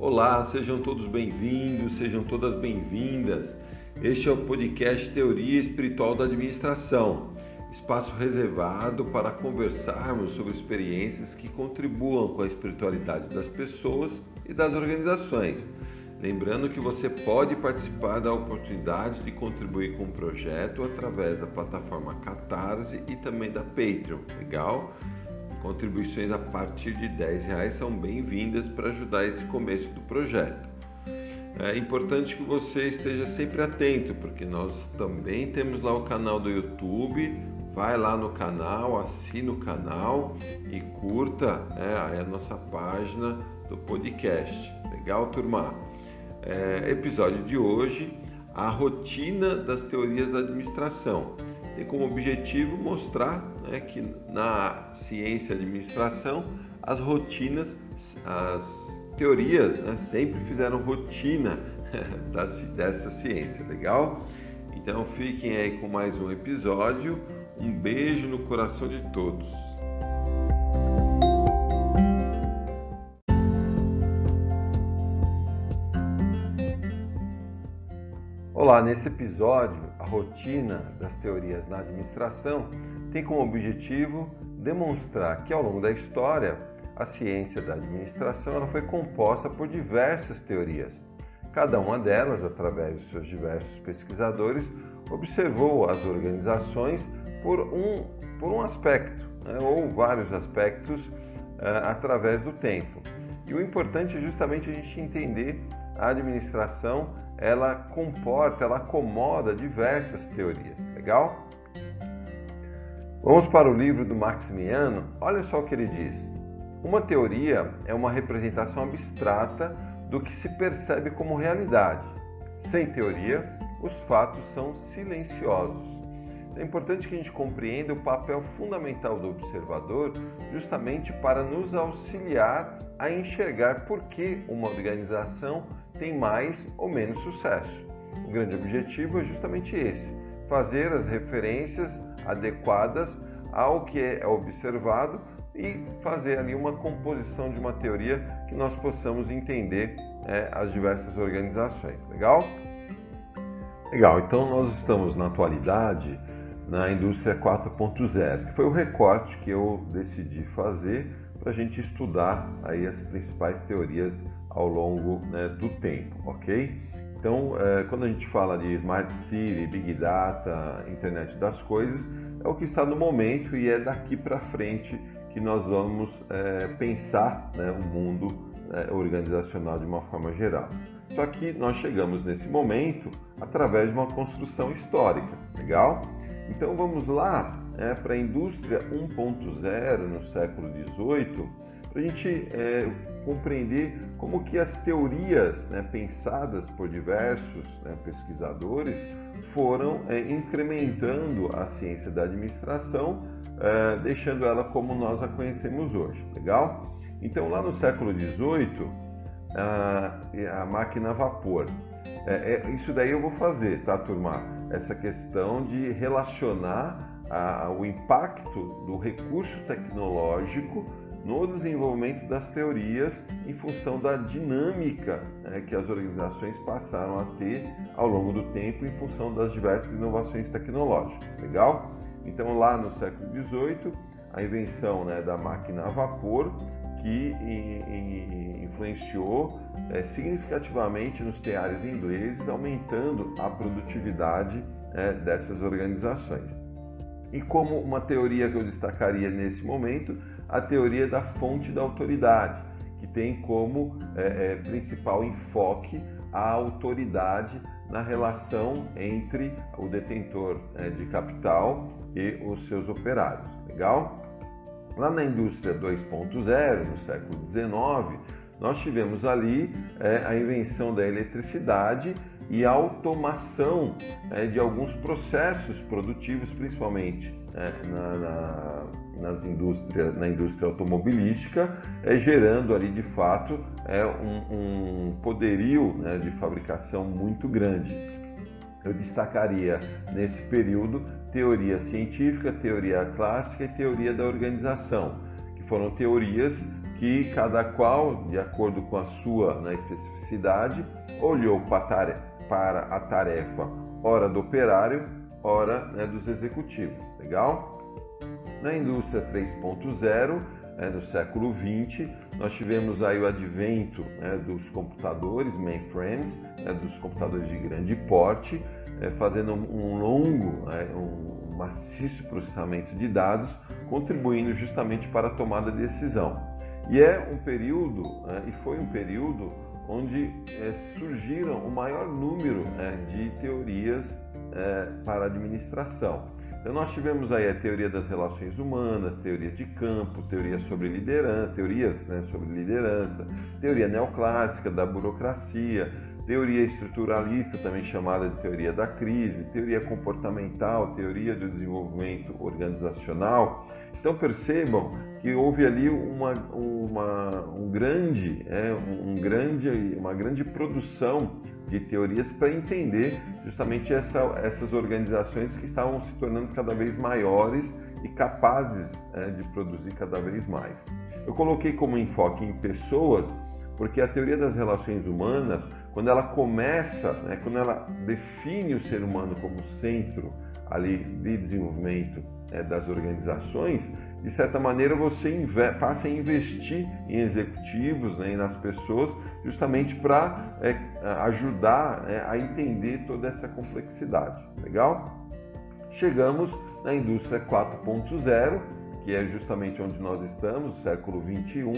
Olá, sejam todos bem-vindos, sejam todas bem-vindas. Este é o podcast Teoria Espiritual da Administração, espaço reservado para conversarmos sobre experiências que contribuam com a espiritualidade das pessoas e das organizações. Lembrando que você pode participar da oportunidade de contribuir com o projeto através da plataforma Catarse e também da Patreon, legal? Contribuições a partir de 10 reais são bem-vindas para ajudar esse começo do projeto. É importante que você esteja sempre atento, porque nós também temos lá o canal do YouTube. Vai lá no canal, assina o canal e curta é, a nossa página do podcast. Legal, turma? É, episódio de hoje: a rotina das teorias da administração tem como objetivo mostrar né, que na ciência e administração as rotinas, as teorias né, sempre fizeram rotina dessa ciência, legal? Então fiquem aí com mais um episódio. Um beijo no coração de todos. Olá, nesse episódio, a rotina das teorias na administração tem como objetivo demonstrar que ao longo da história, a ciência da administração ela foi composta por diversas teorias. Cada uma delas, através de seus diversos pesquisadores, observou as organizações por um, por um aspecto, né, ou vários aspectos, uh, através do tempo. E o importante é justamente a gente entender a administração ela comporta, ela acomoda diversas teorias. Legal? Vamos para o livro do Maximiano. Olha só o que ele diz. Uma teoria é uma representação abstrata do que se percebe como realidade. Sem teoria, os fatos são silenciosos. É importante que a gente compreenda o papel fundamental do observador, justamente para nos auxiliar a enxergar por que uma organização tem mais ou menos sucesso. O grande objetivo é justamente esse: fazer as referências adequadas ao que é observado e fazer ali uma composição de uma teoria que nós possamos entender é, as diversas organizações. Legal? Legal, então nós estamos na atualidade na indústria 4.0, que foi o recorte que eu decidi fazer para a gente estudar aí as principais teorias ao longo né, do tempo, ok? Então, é, quando a gente fala de Smart City, Big Data, Internet das Coisas, é o que está no momento e é daqui para frente que nós vamos é, pensar né, o mundo é, organizacional de uma forma geral. Só que nós chegamos nesse momento através de uma construção histórica, legal? Então vamos lá é, para a indústria 1.0 no século XVIII, para a gente é, compreender como que as teorias né, pensadas por diversos né, pesquisadores foram é, incrementando a ciência da administração, é, deixando ela como nós a conhecemos hoje. Legal? Então, lá no século XVIII, a, a máquina a vapor. É, é, isso daí eu vou fazer, tá, turma? Essa questão de relacionar a, o impacto do recurso tecnológico no desenvolvimento das teorias em função da dinâmica né, que as organizações passaram a ter ao longo do tempo em função das diversas inovações tecnológicas. Legal? Então, lá no século XVIII, a invenção né, da máquina a vapor que influenciou é, significativamente nos teares ingleses, aumentando a produtividade é, dessas organizações. E como uma teoria que eu destacaria nesse momento, a teoria da fonte da autoridade, que tem como é, principal enfoque a autoridade na relação entre o detentor é, de capital e os seus operários. Legal? Lá na indústria 2.0, no século XIX, nós tivemos ali é, a invenção da eletricidade e a automação é, de alguns processos produtivos, principalmente é, na, na, nas indústrias, na indústria automobilística, é, gerando ali de fato é, um, um poderio né, de fabricação muito grande. Eu destacaria nesse período teoria científica, teoria clássica e teoria da organização, que foram teorias que cada qual, de acordo com a sua né, especificidade, olhou para a tarefa hora do operário, hora né, dos executivos. Legal? Na indústria 3.0, né, no século 20, nós tivemos aí o advento né, dos computadores mainframes, né, dos computadores de grande porte, é, fazendo um longo, né, um maciço processamento de dados, contribuindo justamente para a tomada de decisão. E é um período, né, e foi um período onde é, surgiram o maior número é, de teorias é, para administração. Então nós tivemos aí a teoria das relações humanas, teoria de campo, teoria sobre liderança, teorias né, sobre liderança, teoria neoclássica da burocracia, teoria estruturalista, também chamada de teoria da crise, teoria comportamental, teoria do desenvolvimento organizacional. Então percebam que houve ali uma, uma, um grande, é, um grande, uma grande produção de teorias para entender justamente essa, essas organizações que estavam se tornando cada vez maiores e capazes é, de produzir cada vez mais. Eu coloquei como enfoque em pessoas porque a teoria das relações humanas quando ela começa, né, quando ela define o ser humano como centro ali de desenvolvimento é, das organizações, de certa maneira você passa a investir em executivos né, nas pessoas justamente para é, ajudar é, a entender toda essa complexidade. Legal? Chegamos na indústria 4.0, que é justamente onde nós estamos, século 21,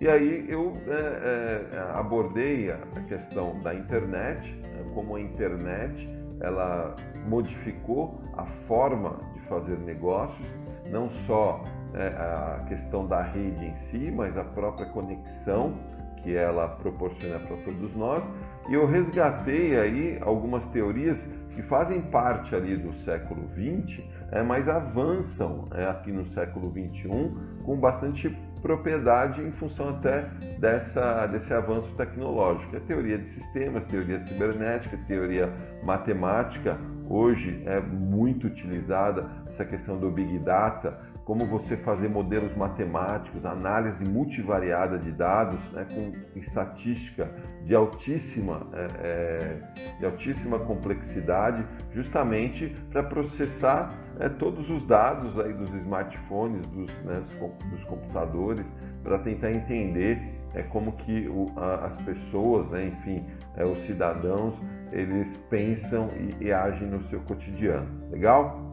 e aí eu é, é, abordei a questão da internet, né, como a internet ela modificou a forma de fazer negócios, não só é, a questão da rede em si, mas a própria conexão que ela proporciona para todos nós. E eu resgatei aí algumas teorias que fazem parte ali do século XX, é, mas avançam é, aqui no século XXI com bastante propriedade em função até dessa, desse avanço tecnológico. A teoria de sistemas, teoria cibernética, teoria matemática, hoje é muito utilizada essa questão do Big Data, como você fazer modelos matemáticos, análise multivariada de dados, né, com estatística de altíssima, é, é, de altíssima complexidade, justamente para processar é, todos os dados aí dos smartphones, dos, né, dos computadores, para tentar entender é, como que o, a, as pessoas, né, enfim, é, os cidadãos, eles pensam e, e agem no seu cotidiano. Legal?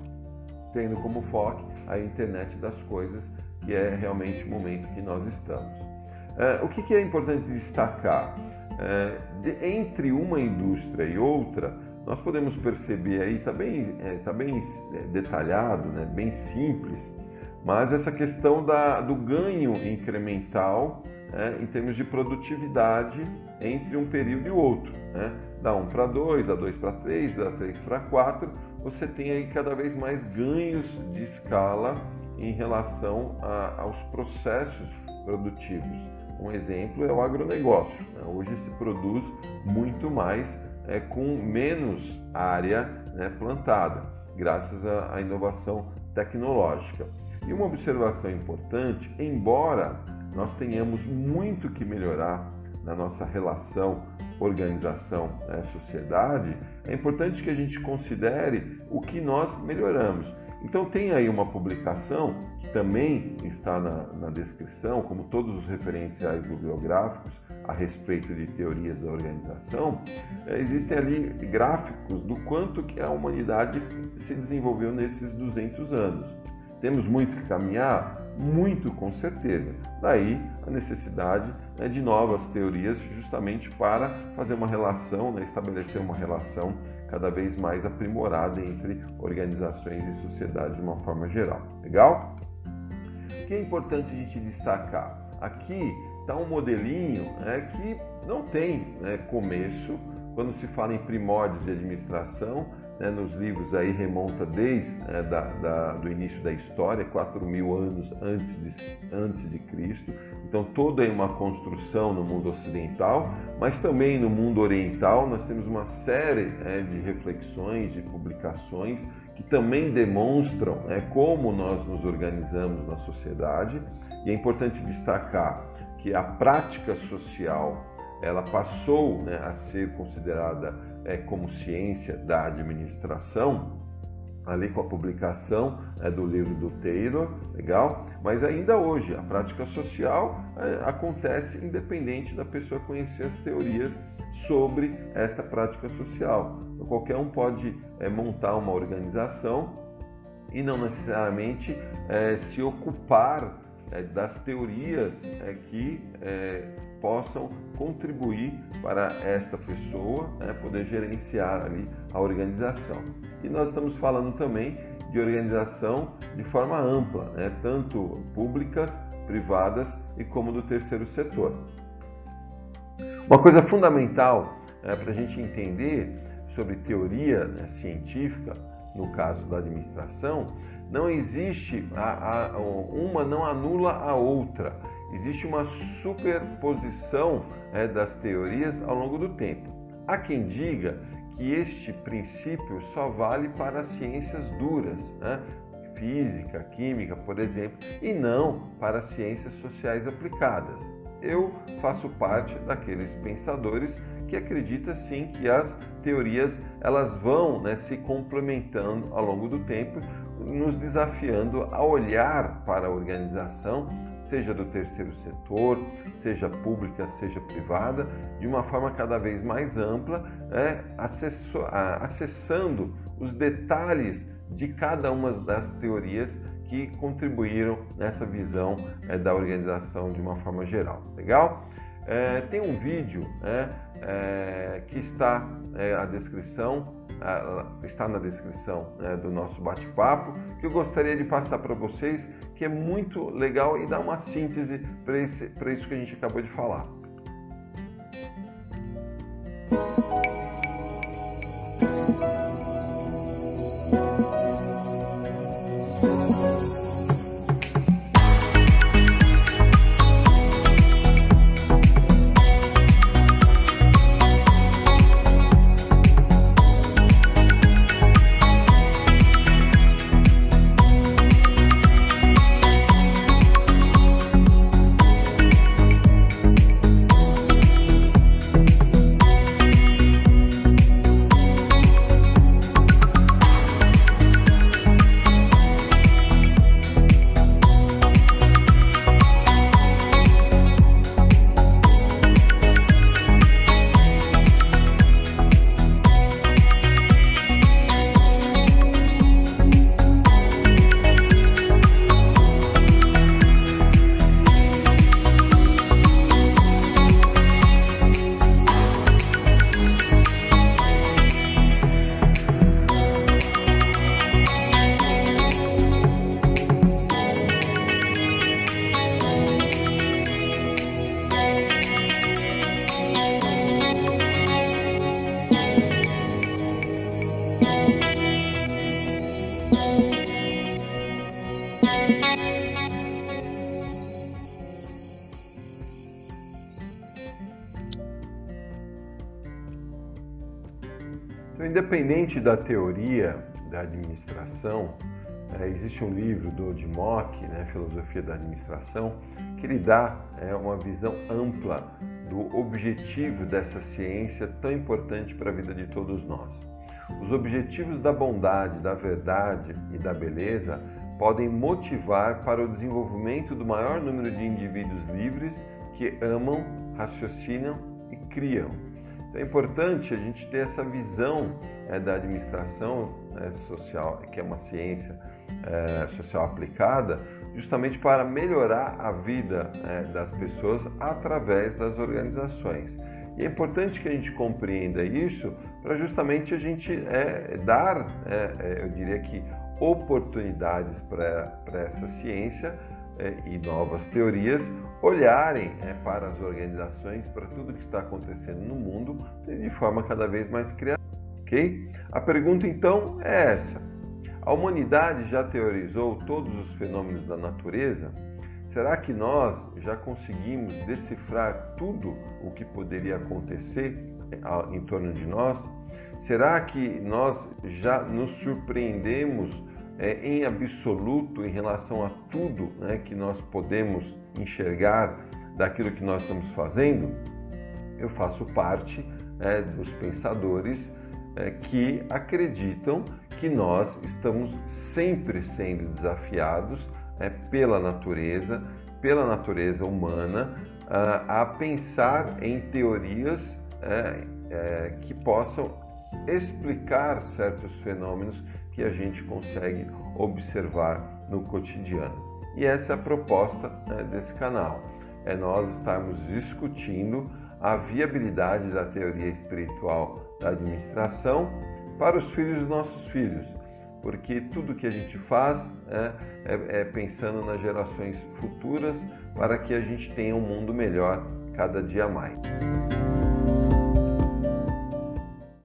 Tendo como foco a internet das coisas, que é realmente o momento que nós estamos. É, o que, que, é importante destacar? É, de, entre uma indústria e outra, nós podemos perceber aí, está bem, é, tá bem é, detalhado, né, bem simples, mas essa questão da, do ganho incremental é, em termos de produtividade entre um período e outro. Né? Da 1 para 2, da 2 para 3, da 3 para 4, você tem aí cada vez mais ganhos de escala em relação a, aos processos produtivos. Um exemplo é o agronegócio. Né? Hoje se produz muito mais é, com menos área né, plantada, graças à, à inovação tecnológica. E uma observação importante, embora nós tenhamos muito que melhorar na nossa relação organização, né, sociedade, é importante que a gente considere o que nós melhoramos. Então tem aí uma publicação que também está na, na descrição, como todos os referenciais bibliográficos a respeito de teorias da organização, é, existem ali gráficos do quanto que a humanidade se desenvolveu nesses 200 anos. Temos muito que caminhar? Muito, com certeza. Daí a necessidade né, de novas teorias, justamente para fazer uma relação, né, estabelecer uma relação cada vez mais aprimorada entre organizações e sociedade de uma forma geral. Legal? O que é importante a gente destacar? Aqui está um modelinho né, que não tem né, começo, quando se fala em primórdios de administração, né, nos livros aí remonta desde né, da, da, do início da história, 4 mil anos antes de, antes de Cristo. Então, toda é uma construção no mundo ocidental, mas também no mundo oriental nós temos uma série né, de reflexões, de publicações que também demonstram né, como nós nos organizamos na sociedade. E é importante destacar que a prática social ela passou né, a ser considerada é, como ciência da administração ali com a publicação é, do livro do Taylor, legal? Mas ainda hoje a prática social é, acontece independente da pessoa conhecer as teorias sobre essa prática social. Então, qualquer um pode é, montar uma organização e não necessariamente é, se ocupar das teorias é, que possam contribuir para esta pessoa né, poder gerenciar ali a organização. E nós estamos falando também de organização de forma ampla, né, tanto públicas, privadas e como do terceiro setor. Uma coisa fundamental né, para a gente entender sobre teoria né, científica, no caso da administração, não existe a, a, uma não anula a outra existe uma superposição né, das teorias ao longo do tempo. Há quem diga que este princípio só vale para as ciências duras, né? física, química, por exemplo, e não para as ciências sociais aplicadas. Eu faço parte daqueles pensadores que acredita sim que as teorias elas vão né, se complementando ao longo do tempo, nos desafiando a olhar para a organização seja do terceiro setor, seja pública, seja privada, de uma forma cada vez mais ampla, é, acessando os detalhes de cada uma das teorias que contribuíram nessa visão é, da organização de uma forma geral. Legal? É, tem um vídeo é, é, que está é, a descrição está na descrição né, do nosso bate-papo que eu gostaria de passar para vocês que é muito legal e dá uma síntese para isso que a gente acabou de falar. Então, independente da teoria da administração, é, existe um livro do Odimock, né, Filosofia da Administração, que ele dá é, uma visão ampla do objetivo dessa ciência tão importante para a vida de todos nós. Os objetivos da bondade, da verdade e da beleza podem motivar para o desenvolvimento do maior número de indivíduos livres que amam, raciocinam e criam então é importante a gente ter essa visão é, da administração é, social, que é uma ciência é, social aplicada, justamente para melhorar a vida é, das pessoas através das organizações. E é importante que a gente compreenda isso para justamente a gente é, dar, é, eu diria que, oportunidades para essa ciência e novas teorias olharem é, para as organizações, para tudo que está acontecendo no mundo de forma cada vez mais criativa. Ok? A pergunta então é essa: a humanidade já teorizou todos os fenômenos da natureza? Será que nós já conseguimos decifrar tudo o que poderia acontecer é, em torno de nós? Será que nós já nos surpreendemos é, em absoluto em relação a tudo né, que nós podemos enxergar daquilo que nós estamos fazendo? Eu faço parte é, dos pensadores é, que acreditam que nós estamos sempre sendo desafiados é, pela natureza, pela natureza humana, a, a pensar em teorias é, é, que possam explicar certos fenômenos que a gente consegue observar no cotidiano. E essa é a proposta né, desse canal, é nós estarmos discutindo a viabilidade da teoria espiritual da administração para os filhos dos nossos filhos, porque tudo que a gente faz é, é, é pensando nas gerações futuras para que a gente tenha um mundo melhor cada dia mais.